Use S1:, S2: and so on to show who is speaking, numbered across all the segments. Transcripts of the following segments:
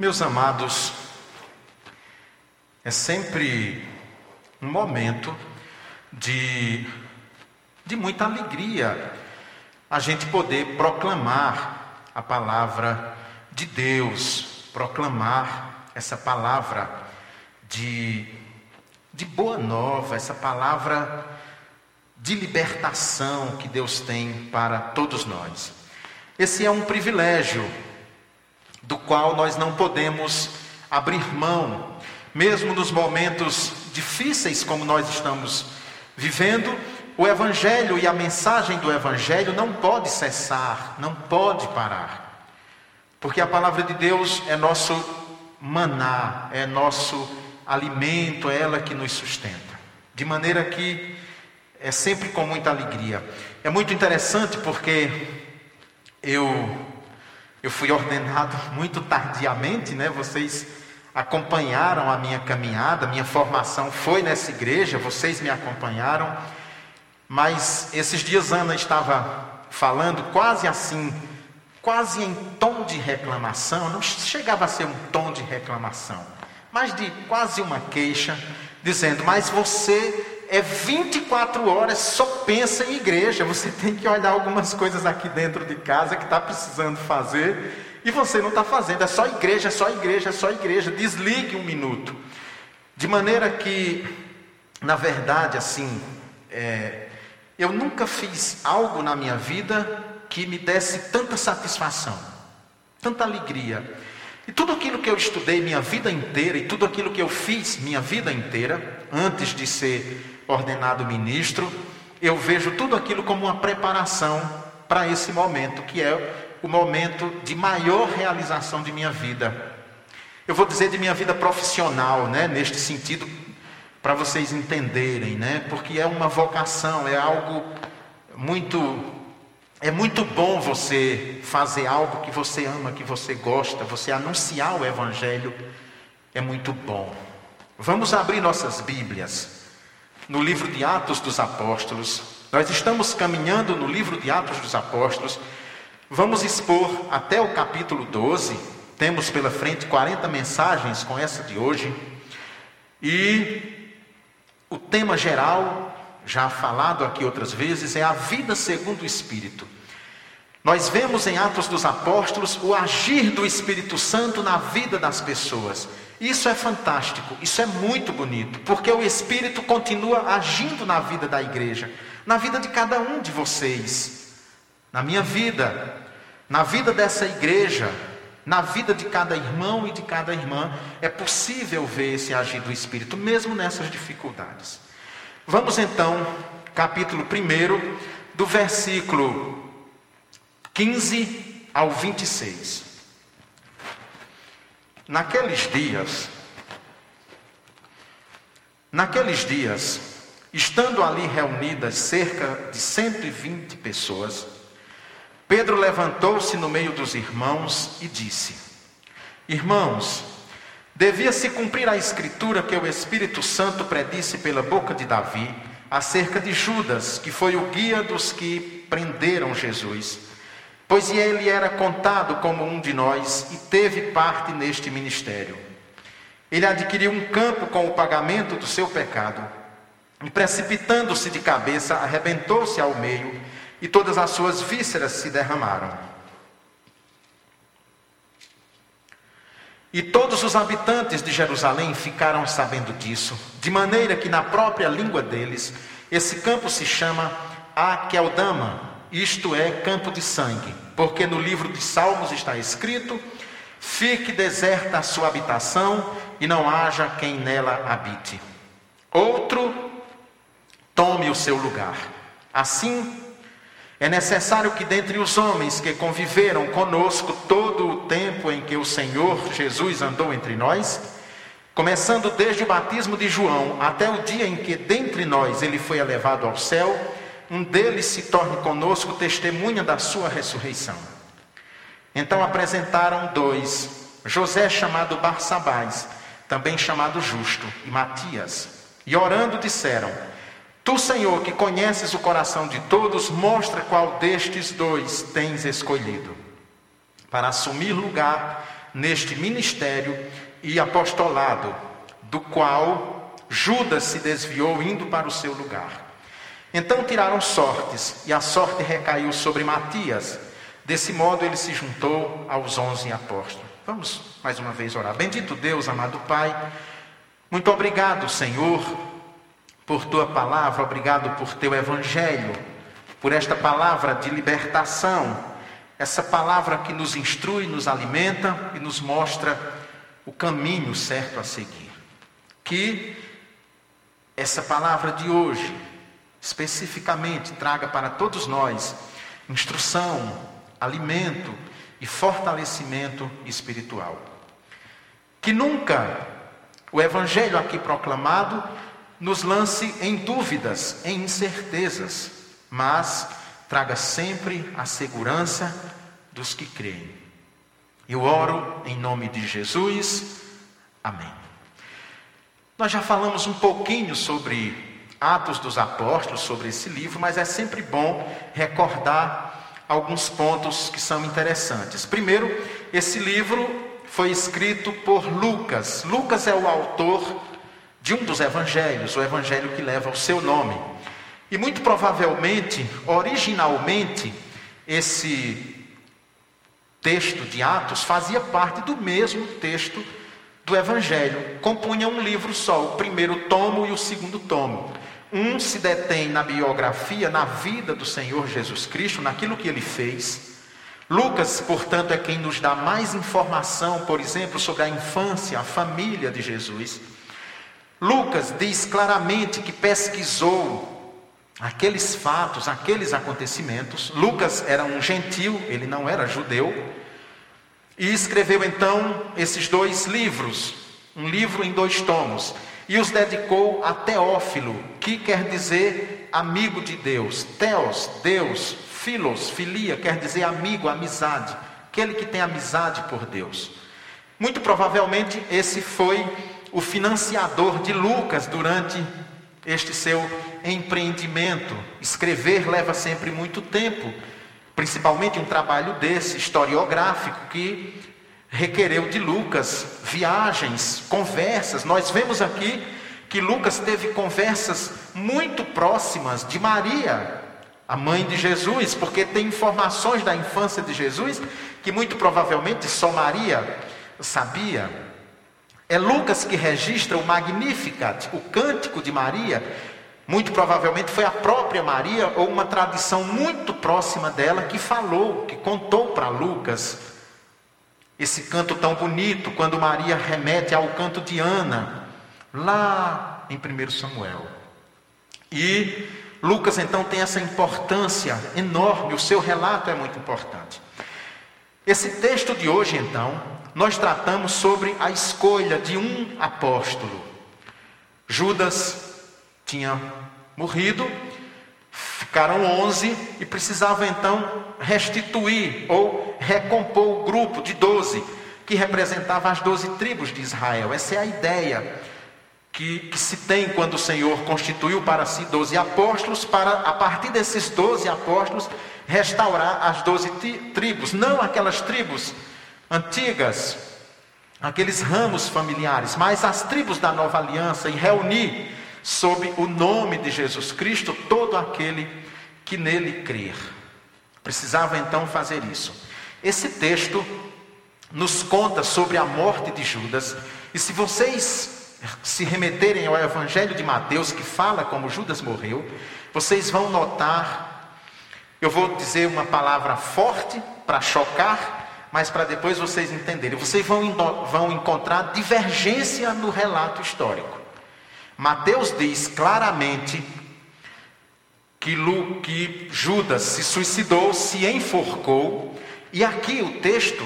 S1: Meus amados, é sempre um momento de, de muita alegria a gente poder proclamar a palavra de Deus, proclamar essa palavra de, de boa nova, essa palavra de libertação que Deus tem para todos nós. Esse é um privilégio do qual nós não podemos abrir mão, mesmo nos momentos difíceis como nós estamos vivendo, o Evangelho e a mensagem do Evangelho não pode cessar, não pode parar, porque a palavra de Deus é nosso maná, é nosso alimento, é ela que nos sustenta, de maneira que é sempre com muita alegria. É muito interessante porque eu eu fui ordenado muito tardiamente, né? Vocês acompanharam a minha caminhada, minha formação foi nessa igreja, vocês me acompanharam. Mas esses dias Ana estava falando quase assim, quase em tom de reclamação, não chegava a ser um tom de reclamação, mas de quase uma queixa, dizendo: Mas você é 24 horas, só pensa em igreja. Você tem que olhar algumas coisas aqui dentro de casa que está precisando fazer e você não está fazendo. É só igreja, é só igreja, é só igreja. Desligue um minuto. De maneira que, na verdade, assim, é, eu nunca fiz algo na minha vida que me desse tanta satisfação, tanta alegria. E tudo aquilo que eu estudei minha vida inteira e tudo aquilo que eu fiz minha vida inteira, antes de ser ordenado ministro, eu vejo tudo aquilo como uma preparação para esse momento, que é o momento de maior realização de minha vida. Eu vou dizer de minha vida profissional, né, neste sentido, para vocês entenderem, né, porque é uma vocação, é algo muito é muito bom você fazer algo que você ama, que você gosta, você anunciar o evangelho é muito bom. Vamos abrir nossas Bíblias no livro de Atos dos Apóstolos. Nós estamos caminhando no livro de Atos dos Apóstolos. Vamos expor até o capítulo 12. Temos pela frente 40 mensagens com essa de hoje. E o tema geral, já falado aqui outras vezes, é a vida segundo o Espírito. Nós vemos em Atos dos Apóstolos o agir do Espírito Santo na vida das pessoas. Isso é fantástico, isso é muito bonito, porque o Espírito continua agindo na vida da igreja, na vida de cada um de vocês, na minha vida, na vida dessa igreja, na vida de cada irmão e de cada irmã, é possível ver esse agir do Espírito, mesmo nessas dificuldades. Vamos então, capítulo 1, do versículo 15 ao 26. Naqueles dias, naqueles dias, estando ali reunidas cerca de 120 pessoas, Pedro levantou-se no meio dos irmãos e disse: Irmãos, devia se cumprir a escritura que o Espírito Santo predisse pela boca de Davi acerca de Judas, que foi o guia dos que prenderam Jesus pois ele era contado como um de nós e teve parte neste ministério. Ele adquiriu um campo com o pagamento do seu pecado, e precipitando-se de cabeça, arrebentou-se ao meio, e todas as suas vísceras se derramaram. E todos os habitantes de Jerusalém ficaram sabendo disso, de maneira que na própria língua deles, esse campo se chama Aqueldama, isto é, campo de sangue, porque no livro de Salmos está escrito: fique deserta a sua habitação e não haja quem nela habite. Outro tome o seu lugar. Assim, é necessário que dentre os homens que conviveram conosco todo o tempo em que o Senhor Jesus andou entre nós, começando desde o batismo de João até o dia em que dentre nós ele foi elevado ao céu, um deles se torne conosco testemunha da sua ressurreição. Então apresentaram dois, José chamado Barsabás, também chamado Justo, e Matias. E orando disseram: Tu, Senhor, que conheces o coração de todos, mostra qual destes dois tens escolhido, para assumir lugar neste ministério e apostolado, do qual Judas se desviou indo para o seu lugar. Então tiraram sortes, e a sorte recaiu sobre Matias. Desse modo ele se juntou aos onze apóstolos. Vamos mais uma vez orar. Bendito Deus, amado Pai, muito obrigado, Senhor, por tua palavra, obrigado por teu evangelho, por esta palavra de libertação, essa palavra que nos instrui, nos alimenta e nos mostra o caminho certo a seguir. Que essa palavra de hoje, especificamente, traga para todos nós instrução, alimento e fortalecimento espiritual. Que nunca o evangelho aqui proclamado nos lance em dúvidas, em incertezas, mas traga sempre a segurança dos que creem. Eu oro em nome de Jesus. Amém. Nós já falamos um pouquinho sobre Atos dos Apóstolos, sobre esse livro, mas é sempre bom recordar alguns pontos que são interessantes. Primeiro, esse livro foi escrito por Lucas. Lucas é o autor de um dos evangelhos, o evangelho que leva o seu nome. E muito provavelmente, originalmente, esse texto de Atos fazia parte do mesmo texto do evangelho, compunha um livro só, o primeiro tomo e o segundo tomo. Um se detém na biografia, na vida do Senhor Jesus Cristo, naquilo que ele fez. Lucas, portanto, é quem nos dá mais informação, por exemplo, sobre a infância, a família de Jesus. Lucas diz claramente que pesquisou aqueles fatos, aqueles acontecimentos. Lucas era um gentil, ele não era judeu. E escreveu então esses dois livros, um livro em dois tomos, e os dedicou a Teófilo, que quer dizer amigo de Deus. Teos, Deus, filos, filia, quer dizer amigo, amizade, aquele que tem amizade por Deus. Muito provavelmente esse foi o financiador de Lucas durante este seu empreendimento. Escrever leva sempre muito tempo, principalmente um trabalho desse, historiográfico, que requereu de Lucas viagens, conversas. Nós vemos aqui que Lucas teve conversas muito próximas de Maria, a mãe de Jesus, porque tem informações da infância de Jesus que muito provavelmente só Maria sabia. É Lucas que registra o Magnificat, o cântico de Maria. Muito provavelmente foi a própria Maria ou uma tradição muito próxima dela que falou, que contou para Lucas esse canto tão bonito, quando Maria remete ao canto de Ana, lá em 1 Samuel. E Lucas então tem essa importância enorme, o seu relato é muito importante. Esse texto de hoje, então, nós tratamos sobre a escolha de um apóstolo. Judas tinha morrido, ficaram onze e precisavam então restituir ou recompor o grupo de doze, que representava as doze tribos de Israel. Essa é a ideia que, que, se tem quando o Senhor constituiu para si doze apóstolos, para a partir desses doze apóstolos restaurar as doze tribos, não aquelas tribos antigas, aqueles ramos familiares, mas as tribos da nova aliança e reunir sob o nome de Jesus Cristo todo aquele que nele crer. Precisava então fazer isso. Esse texto nos conta sobre a morte de Judas, e se vocês se remeterem ao Evangelho de Mateus, que fala como Judas morreu, vocês vão notar, eu vou dizer uma palavra forte para chocar, mas para depois vocês entenderem. Vocês vão, vão encontrar divergência no relato histórico. Mateus diz claramente que, Lu, que Judas se suicidou, se enforcou, e aqui o texto,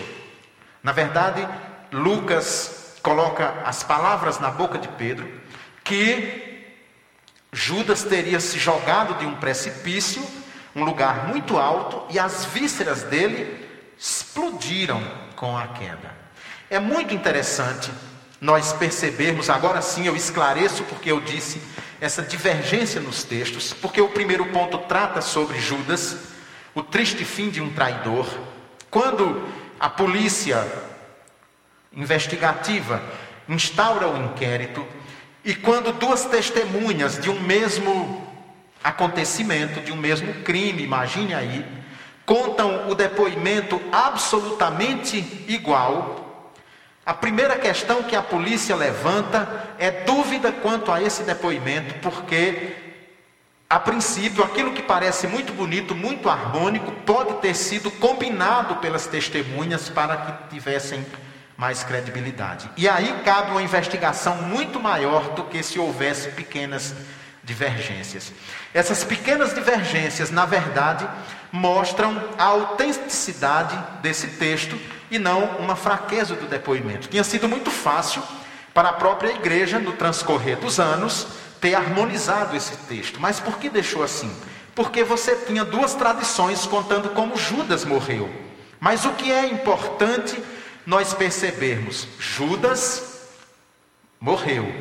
S1: na verdade, Lucas coloca as palavras na boca de Pedro, que Judas teria se jogado de um precipício, um lugar muito alto, e as vísceras dele explodiram com a queda. É muito interessante nós percebermos, agora sim eu esclareço porque eu disse essa divergência nos textos, porque o primeiro ponto trata sobre Judas, o triste fim de um traidor. Quando a polícia investigativa, instaura o inquérito, e quando duas testemunhas de um mesmo acontecimento, de um mesmo crime, imagine aí, contam o depoimento absolutamente igual, a primeira questão que a polícia levanta é dúvida quanto a esse depoimento, porque a princípio, aquilo que parece muito bonito, muito harmônico, pode ter sido combinado pelas testemunhas para que tivessem mais credibilidade. E aí cabe uma investigação muito maior do que se houvesse pequenas divergências. Essas pequenas divergências, na verdade, mostram a autenticidade desse texto e não uma fraqueza do depoimento. Tinha sido muito fácil para a própria igreja, no transcorrer dos anos, ter harmonizado esse texto. Mas por que deixou assim? Porque você tinha duas tradições contando como Judas morreu. Mas o que é importante nós percebermos: Judas morreu.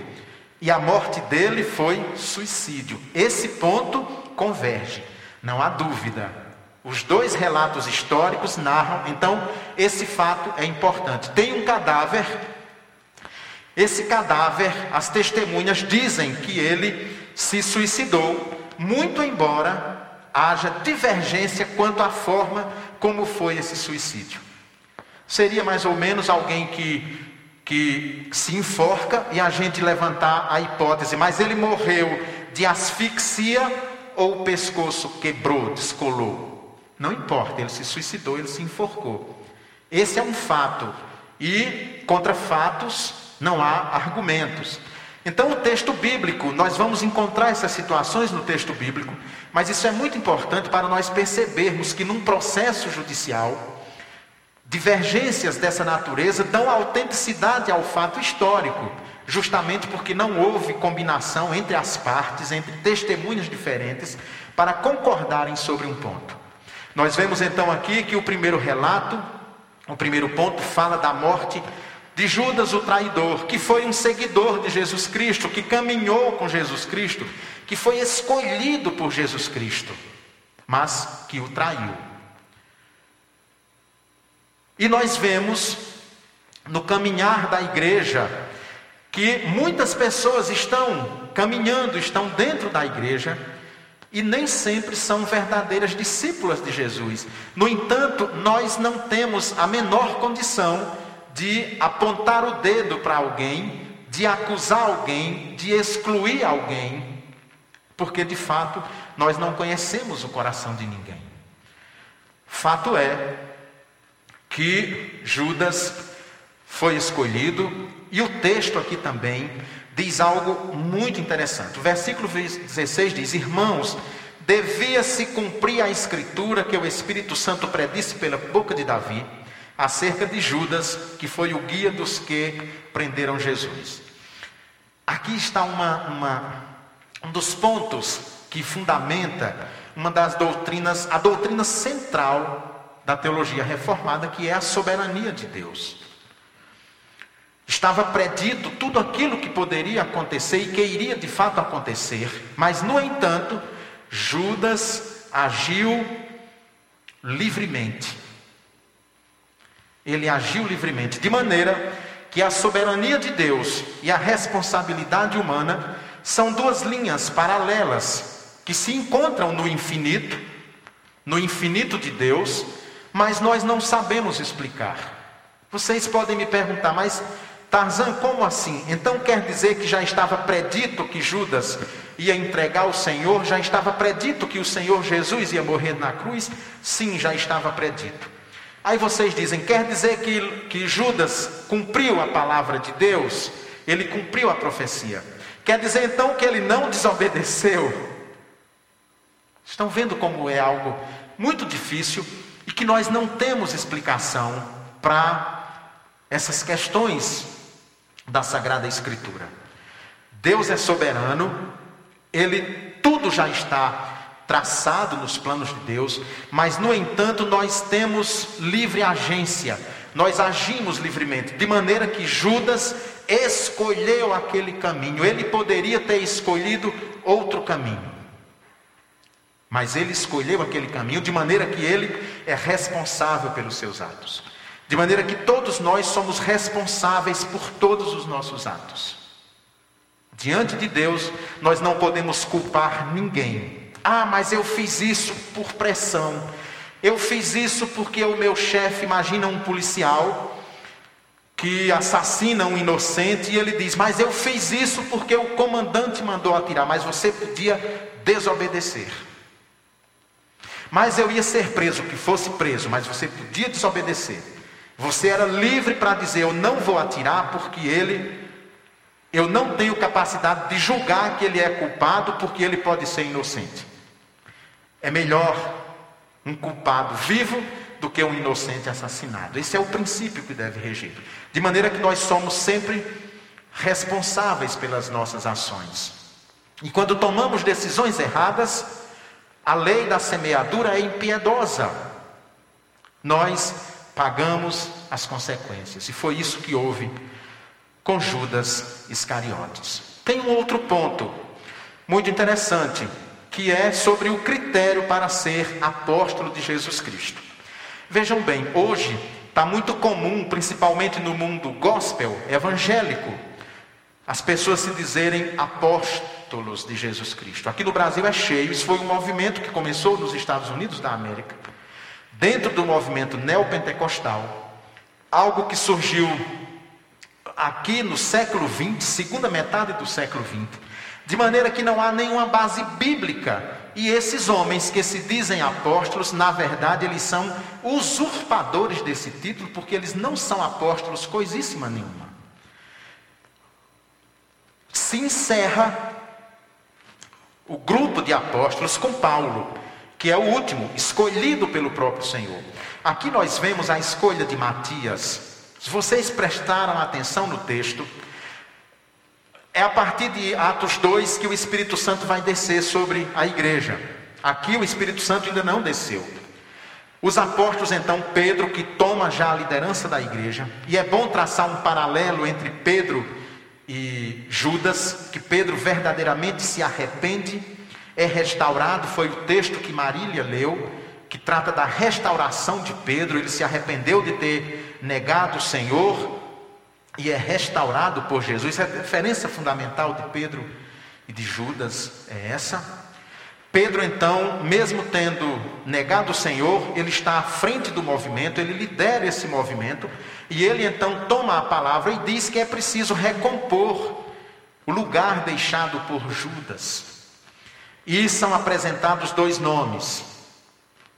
S1: E a morte dele foi suicídio. Esse ponto converge, não há dúvida. Os dois relatos históricos narram, então esse fato é importante. Tem um cadáver, esse cadáver, as testemunhas dizem que ele se suicidou, muito embora haja divergência quanto à forma como foi esse suicídio. Seria mais ou menos alguém que, que se enforca e a gente levantar a hipótese, mas ele morreu de asfixia ou o pescoço quebrou, descolou. Não importa, ele se suicidou, ele se enforcou. Esse é um fato. E contra fatos não há argumentos. Então, o texto bíblico, nós vamos encontrar essas situações no texto bíblico, mas isso é muito importante para nós percebermos que num processo judicial, Divergências dessa natureza dão autenticidade ao fato histórico, justamente porque não houve combinação entre as partes, entre testemunhas diferentes, para concordarem sobre um ponto. Nós vemos então aqui que o primeiro relato, o primeiro ponto, fala da morte de Judas o traidor, que foi um seguidor de Jesus Cristo, que caminhou com Jesus Cristo, que foi escolhido por Jesus Cristo, mas que o traiu. E nós vemos no caminhar da igreja que muitas pessoas estão caminhando, estão dentro da igreja e nem sempre são verdadeiras discípulas de Jesus. No entanto, nós não temos a menor condição de apontar o dedo para alguém, de acusar alguém, de excluir alguém, porque de fato nós não conhecemos o coração de ninguém. Fato é que Judas foi escolhido, e o texto aqui também diz algo muito interessante. O versículo 16 diz: Irmãos, devia-se cumprir a escritura que o Espírito Santo predisse pela boca de Davi acerca de Judas, que foi o guia dos que prenderam Jesus. Aqui está uma, uma, um dos pontos que fundamenta uma das doutrinas, a doutrina central da teologia reformada, que é a soberania de Deus. Estava predito tudo aquilo que poderia acontecer e que iria de fato acontecer, mas, no entanto, Judas agiu livremente. Ele agiu livremente, de maneira que a soberania de Deus e a responsabilidade humana são duas linhas paralelas que se encontram no infinito, no infinito de Deus mas nós não sabemos explicar. Vocês podem me perguntar, mas Tarzan, como assim? Então quer dizer que já estava predito que Judas ia entregar o Senhor? Já estava predito que o Senhor Jesus ia morrer na cruz? Sim, já estava predito. Aí vocês dizem, quer dizer que, que Judas cumpriu a palavra de Deus? Ele cumpriu a profecia. Quer dizer então que ele não desobedeceu? Estão vendo como é algo muito difícil e que nós não temos explicação para essas questões da Sagrada Escritura. Deus é soberano, ele tudo já está traçado nos planos de Deus, mas no entanto nós temos livre agência. Nós agimos livremente, de maneira que Judas escolheu aquele caminho. Ele poderia ter escolhido outro caminho. Mas ele escolheu aquele caminho de maneira que ele é responsável pelos seus atos. De maneira que todos nós somos responsáveis por todos os nossos atos. Diante de Deus, nós não podemos culpar ninguém. Ah, mas eu fiz isso por pressão. Eu fiz isso porque o meu chefe, imagina um policial que assassina um inocente e ele diz: Mas eu fiz isso porque o comandante mandou atirar, mas você podia desobedecer. Mas eu ia ser preso, que fosse preso, mas você podia desobedecer. Você era livre para dizer: Eu não vou atirar porque ele, eu não tenho capacidade de julgar que ele é culpado porque ele pode ser inocente. É melhor um culpado vivo do que um inocente assassinado. Esse é o princípio que deve reger. De maneira que nós somos sempre responsáveis pelas nossas ações. E quando tomamos decisões erradas, a lei da semeadura é impiedosa. Nós pagamos as consequências. E foi isso que houve com Judas Iscariotes. Tem um outro ponto muito interessante, que é sobre o critério para ser apóstolo de Jesus Cristo. Vejam bem, hoje está muito comum, principalmente no mundo gospel, evangélico, as pessoas se dizerem apóstolos de Jesus Cristo. Aqui no Brasil é cheio, isso foi um movimento que começou nos Estados Unidos da América, dentro do movimento neopentecostal, algo que surgiu aqui no século XX, segunda metade do século XX, de maneira que não há nenhuma base bíblica. E esses homens que se dizem apóstolos, na verdade, eles são usurpadores desse título, porque eles não são apóstolos coisíssima nenhuma. Se encerra o grupo de apóstolos com Paulo, que é o último, escolhido pelo próprio Senhor. Aqui nós vemos a escolha de Matias. Se vocês prestaram atenção no texto, é a partir de Atos 2 que o Espírito Santo vai descer sobre a igreja. Aqui o Espírito Santo ainda não desceu. Os apóstolos, então, Pedro, que toma já a liderança da igreja, e é bom traçar um paralelo entre Pedro e Judas, que Pedro verdadeiramente se arrepende, é restaurado, foi o texto que Marília leu, que trata da restauração de Pedro, ele se arrependeu de ter negado o Senhor, e é restaurado por Jesus. A diferença fundamental de Pedro e de Judas é essa. Pedro, então, mesmo tendo negado o Senhor, ele está à frente do movimento, ele lidera esse movimento, e ele então toma a palavra e diz que é preciso recompor o lugar deixado por Judas. E são apresentados dois nomes: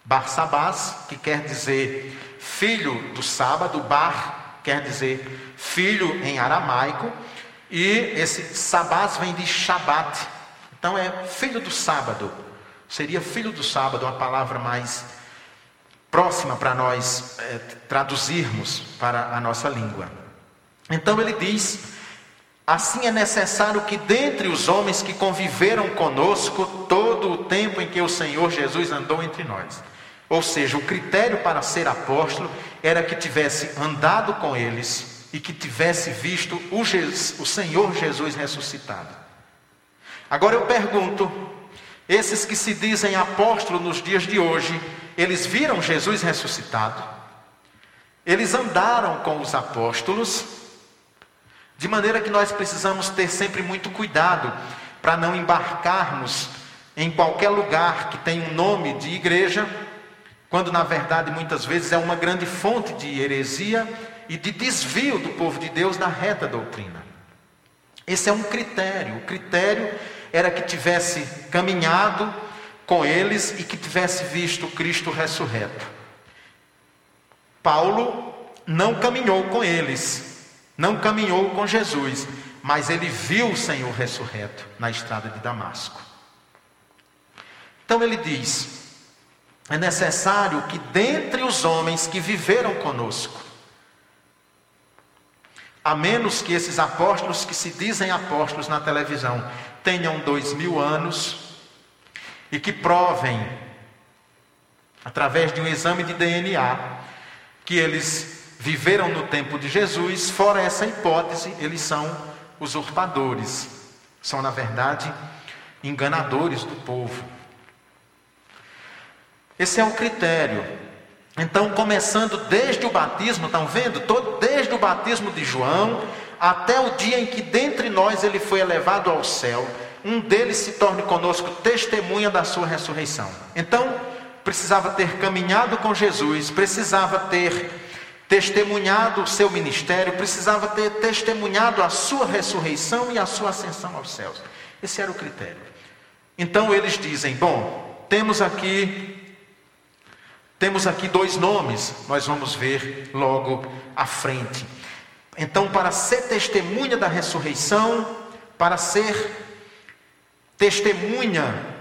S1: Barsabás, que quer dizer filho do sábado, Bar quer dizer filho em aramaico, e esse sabás vem de Shabat, então é filho do sábado. Seria filho do sábado uma palavra mais próxima para nós é, traduzirmos para a nossa língua. Então ele diz: Assim é necessário que dentre os homens que conviveram conosco todo o tempo em que o Senhor Jesus andou entre nós. Ou seja, o critério para ser apóstolo era que tivesse andado com eles e que tivesse visto o, Jesus, o Senhor Jesus ressuscitado. Agora eu pergunto: esses que se dizem apóstolos nos dias de hoje, eles viram Jesus ressuscitado? Eles andaram com os apóstolos? De maneira que nós precisamos ter sempre muito cuidado para não embarcarmos em qualquer lugar que tem um nome de igreja quando na verdade muitas vezes é uma grande fonte de heresia e de desvio do povo de Deus da reta doutrina. Esse é um critério. O critério era que tivesse caminhado com eles e que tivesse visto Cristo ressurreto. Paulo não caminhou com eles, não caminhou com Jesus, mas ele viu o Senhor ressurreto na estrada de Damasco. Então ele diz: é necessário que dentre os homens que viveram conosco, a menos que esses apóstolos que se dizem apóstolos na televisão tenham dois mil anos e que provem, através de um exame de DNA, que eles viveram no tempo de Jesus, fora essa hipótese, eles são usurpadores, são, na verdade, enganadores do povo. Esse é o critério. Então, começando desde o batismo, estão vendo? Desde o batismo de João até o dia em que dentre nós ele foi elevado ao céu, um deles se torne conosco testemunha da sua ressurreição. Então, precisava ter caminhado com Jesus, precisava ter testemunhado o seu ministério, precisava ter testemunhado a sua ressurreição e a sua ascensão aos céus. Esse era o critério. Então eles dizem: bom, temos aqui temos aqui dois nomes, nós vamos ver logo à frente. Então, para ser testemunha da ressurreição, para ser testemunha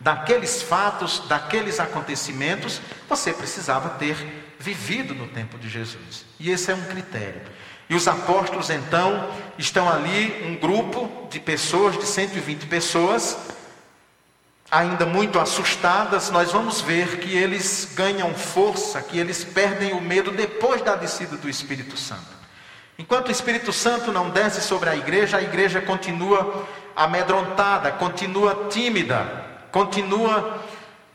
S1: daqueles fatos, daqueles acontecimentos, você precisava ter vivido no tempo de Jesus. E esse é um critério. E os apóstolos então estão ali, um grupo de pessoas, de 120 pessoas, ainda muito assustadas, nós vamos ver que eles ganham força, que eles perdem o medo depois da descida do Espírito Santo. Enquanto o Espírito Santo não desce sobre a igreja, a igreja continua amedrontada, continua tímida, continua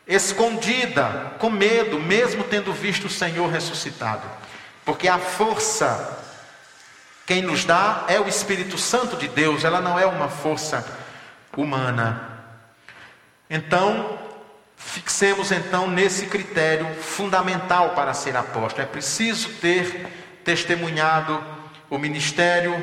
S1: escondida, com medo, mesmo tendo visto o Senhor ressuscitado. Porque a força, quem nos dá é o Espírito Santo de Deus, ela não é uma força humana. Então, fixemos então nesse critério fundamental para ser apóstolo. É preciso ter testemunhado o ministério,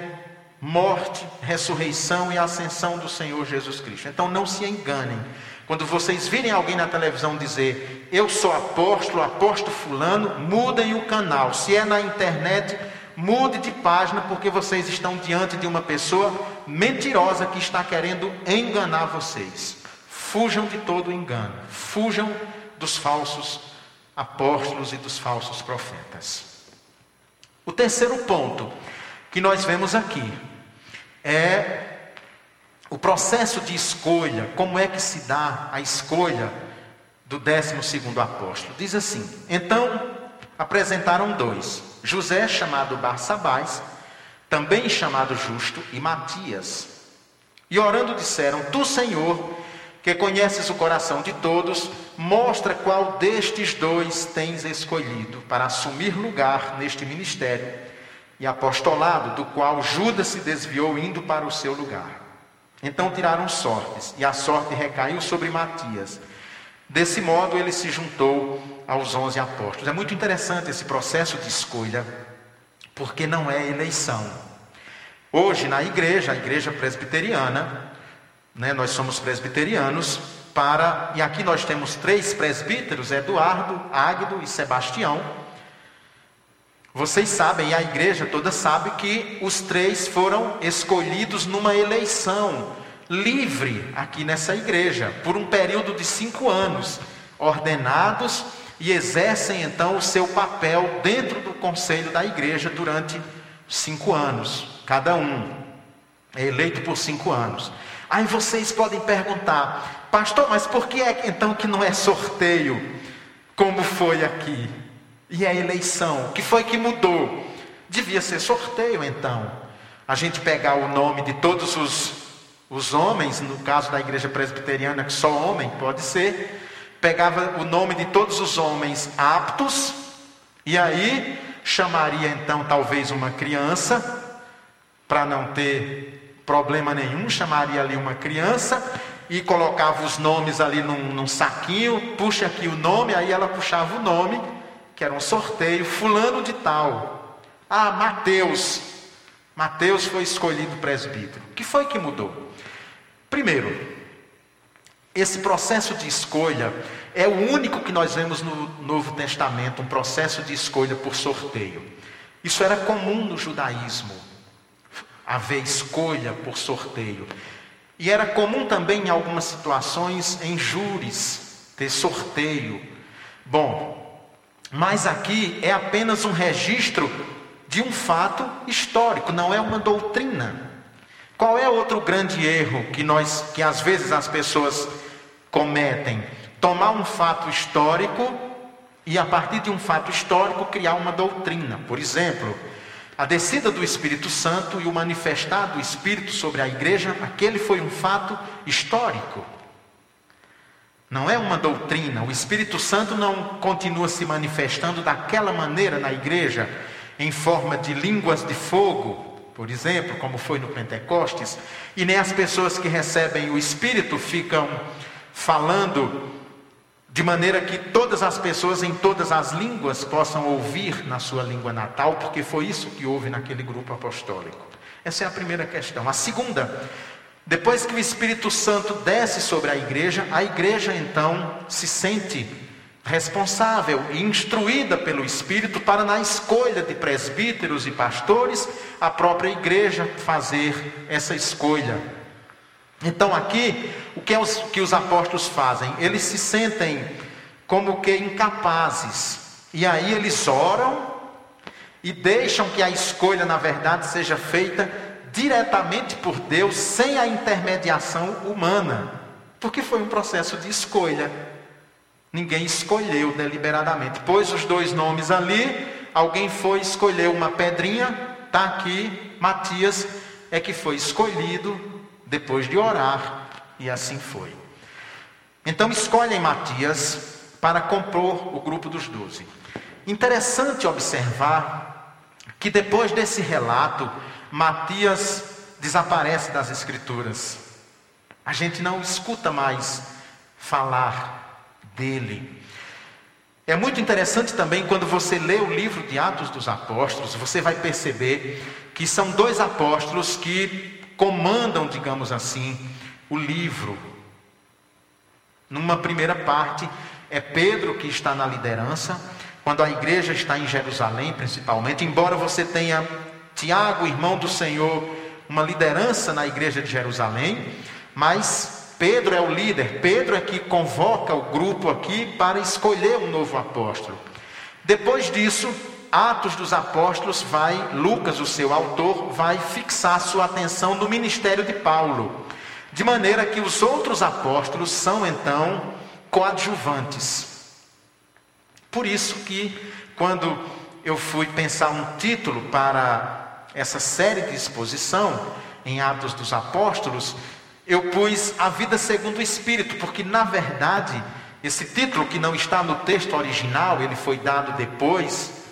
S1: morte, ressurreição e ascensão do Senhor Jesus Cristo. Então não se enganem. Quando vocês virem alguém na televisão dizer, eu sou apóstolo, apóstolo fulano, mudem o canal. Se é na internet, mude de página, porque vocês estão diante de uma pessoa mentirosa que está querendo enganar vocês. Fujam de todo engano, fujam dos falsos apóstolos e dos falsos profetas. O terceiro ponto que nós vemos aqui é o processo de escolha, como é que se dá a escolha do décimo segundo apóstolo. Diz assim: Então apresentaram dois, José chamado Barsabás, também chamado Justo, e Matias. E orando disseram: Tu, Senhor, que conheces o coração de todos, mostra qual destes dois tens escolhido para assumir lugar neste ministério e apostolado, do qual Judas se desviou indo para o seu lugar. Então tiraram sortes, e a sorte recaiu sobre Matias. Desse modo ele se juntou aos onze apóstolos. É muito interessante esse processo de escolha, porque não é eleição. Hoje, na igreja, a igreja presbiteriana, né, nós somos presbiterianos, para, e aqui nós temos três presbíteros: Eduardo, Águido e Sebastião. Vocês sabem, e a igreja toda sabe, que os três foram escolhidos numa eleição livre aqui nessa igreja, por um período de cinco anos, ordenados e exercem então o seu papel dentro do conselho da igreja durante cinco anos, cada um é eleito por cinco anos. Aí vocês podem perguntar, pastor, mas por que é então que não é sorteio, como foi aqui? E a eleição, o que foi que mudou? Devia ser sorteio então. A gente pegar o nome de todos os, os homens, no caso da igreja presbiteriana, que só homem pode ser, pegava o nome de todos os homens aptos, e aí chamaria então talvez uma criança, para não ter problema nenhum, chamaria ali uma criança e colocava os nomes ali num, num saquinho, puxa aqui o nome, aí ela puxava o nome que era um sorteio, fulano de tal. Ah, Mateus. Mateus foi escolhido presbítero. O que foi que mudou? Primeiro, esse processo de escolha é o único que nós vemos no Novo Testamento, um processo de escolha por sorteio. Isso era comum no judaísmo, haver escolha por sorteio. E era comum também em algumas situações em júris ter sorteio. Bom, mas aqui é apenas um registro de um fato histórico, não é uma doutrina. Qual é outro grande erro que nós, que às vezes as pessoas cometem? Tomar um fato histórico e a partir de um fato histórico criar uma doutrina. Por exemplo, a descida do Espírito Santo e o manifestar do Espírito sobre a igreja, aquele foi um fato histórico. Não é uma doutrina. O Espírito Santo não continua se manifestando daquela maneira na igreja, em forma de línguas de fogo, por exemplo, como foi no Pentecostes, e nem as pessoas que recebem o Espírito ficam falando de maneira que todas as pessoas em todas as línguas possam ouvir na sua língua natal, porque foi isso que houve naquele grupo apostólico. Essa é a primeira questão. A segunda, depois que o Espírito Santo desce sobre a igreja, a igreja então se sente responsável e instruída pelo Espírito para, na escolha de presbíteros e pastores, a própria igreja fazer essa escolha. Então, aqui, o que, é os, que os apóstolos fazem? Eles se sentem como que incapazes, e aí eles oram e deixam que a escolha, na verdade, seja feita diretamente por Deus, sem a intermediação humana, porque foi um processo de escolha. Ninguém escolheu deliberadamente. Pôs os dois nomes ali, alguém foi escolher uma pedrinha, está aqui, Matias é que foi escolhido depois de orar, e assim foi. Então escolhem Matias para compor o grupo dos doze. Interessante observar que depois desse relato, Matias desaparece das Escrituras. A gente não escuta mais falar dele. É muito interessante também quando você lê o livro de Atos dos Apóstolos, você vai perceber que são dois apóstolos que comandam, digamos assim, o livro. Numa primeira parte, é Pedro que está na liderança, quando a igreja está em Jerusalém, principalmente, embora você tenha Tiago, irmão do Senhor, uma liderança na igreja de Jerusalém, mas Pedro é o líder, Pedro é que convoca o grupo aqui para escolher um novo apóstolo. Depois disso, Atos dos Apóstolos vai, Lucas, o seu autor, vai fixar sua atenção no ministério de Paulo, de maneira que os outros apóstolos são então coadjuvantes. Por isso que quando eu fui pensar um título para essa série de exposição em Atos dos Apóstolos, eu pus a vida segundo o Espírito, porque na verdade esse título que não está no texto original, ele foi dado depois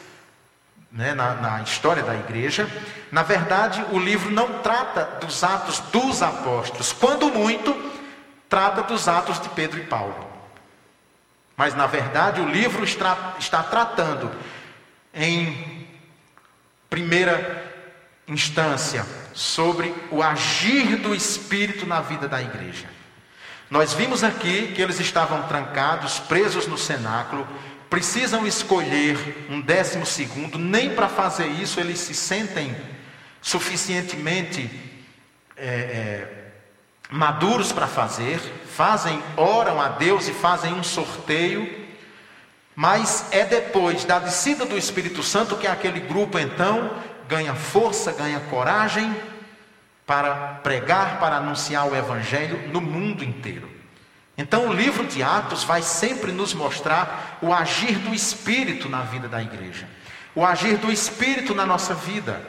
S1: né, na, na história da igreja. Na verdade, o livro não trata dos atos dos apóstolos, quando muito, trata dos atos de Pedro e Paulo. Mas, na verdade, o livro está, está tratando, em primeira instância, sobre o agir do Espírito na vida da igreja. Nós vimos aqui que eles estavam trancados, presos no cenáculo, precisam escolher um décimo segundo, nem para fazer isso eles se sentem suficientemente é, é, maduros para fazer, fazem, oram a Deus e fazem um sorteio, mas é depois da descida do Espírito Santo que aquele grupo então ganha força, ganha coragem para pregar, para anunciar o Evangelho no mundo inteiro. Então, o livro de Atos vai sempre nos mostrar o agir do Espírito na vida da igreja, o agir do Espírito na nossa vida.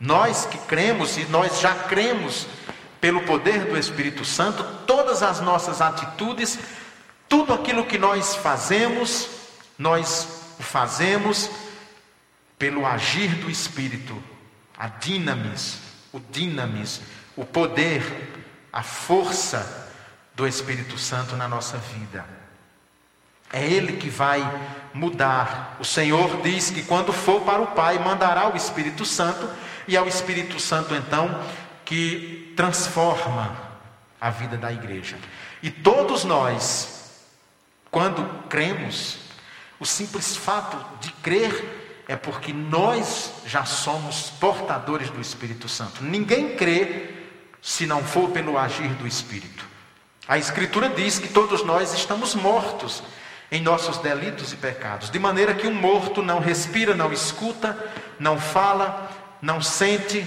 S1: Nós que cremos e nós já cremos pelo poder do Espírito Santo, todas as nossas atitudes, tudo aquilo que nós fazemos, nós o fazemos pelo agir do Espírito, a dinamis, o dinamis, o poder, a força do Espírito Santo na nossa vida. É Ele que vai mudar. O Senhor diz que quando for para o Pai, mandará o Espírito Santo, e é o Espírito Santo então que transforma a vida da igreja. E todos nós, quando cremos, o simples fato de crer é porque nós já somos portadores do Espírito Santo. Ninguém crê se não for pelo agir do Espírito. A Escritura diz que todos nós estamos mortos em nossos delitos e pecados, de maneira que um morto não respira, não escuta, não fala, não sente,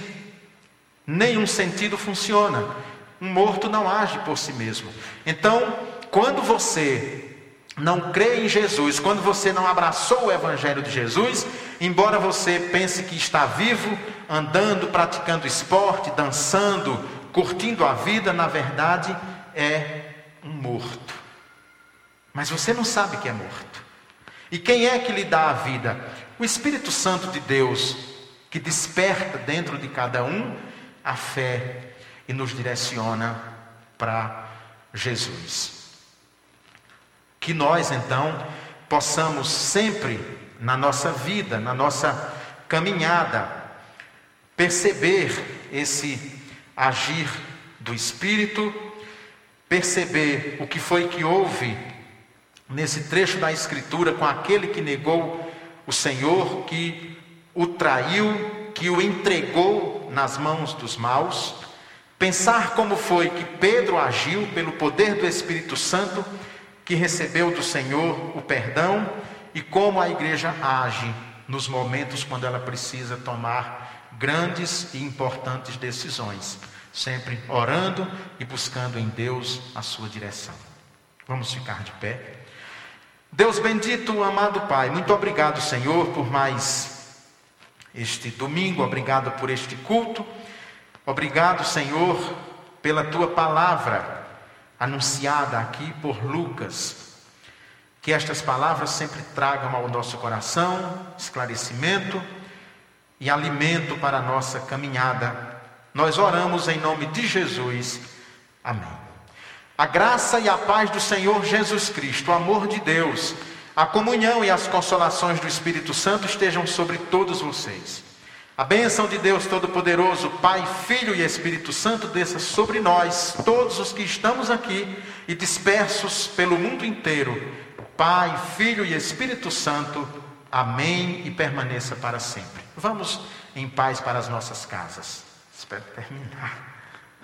S1: nenhum sentido funciona. Um morto não age por si mesmo. Então, quando você não crê em Jesus, quando você não abraçou o Evangelho de Jesus, embora você pense que está vivo, andando, praticando esporte, dançando, curtindo a vida, na verdade, é um morto. mas você não sabe que é morto. E quem é que lhe dá a vida? O Espírito Santo de Deus, que desperta dentro de cada um a fé e nos direciona para Jesus. Que nós, então, possamos sempre na nossa vida, na nossa caminhada, perceber esse agir do Espírito, perceber o que foi que houve nesse trecho da Escritura com aquele que negou o Senhor, que o traiu, que o entregou nas mãos dos maus, pensar como foi que Pedro agiu pelo poder do Espírito Santo, que recebeu do Senhor o perdão, e como a igreja age nos momentos quando ela precisa tomar grandes e importantes decisões, sempre orando e buscando em Deus a sua direção. Vamos ficar de pé. Deus bendito, amado Pai, muito obrigado, Senhor, por mais este domingo, obrigado por este culto, obrigado, Senhor, pela tua palavra anunciada aqui por Lucas. Que estas palavras sempre tragam ao nosso coração esclarecimento e alimento para a nossa caminhada. Nós oramos em nome de Jesus. Amém. A graça e a paz do Senhor Jesus Cristo, o amor de Deus, a comunhão e as consolações do Espírito Santo estejam sobre todos vocês. A bênção de Deus Todo-Poderoso, Pai, Filho e Espírito Santo desça sobre nós, todos os que estamos aqui e dispersos pelo mundo inteiro. Pai, Filho e Espírito Santo. Amém e permaneça para sempre. Vamos em paz para as nossas casas. Espero terminar.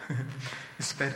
S1: Espero.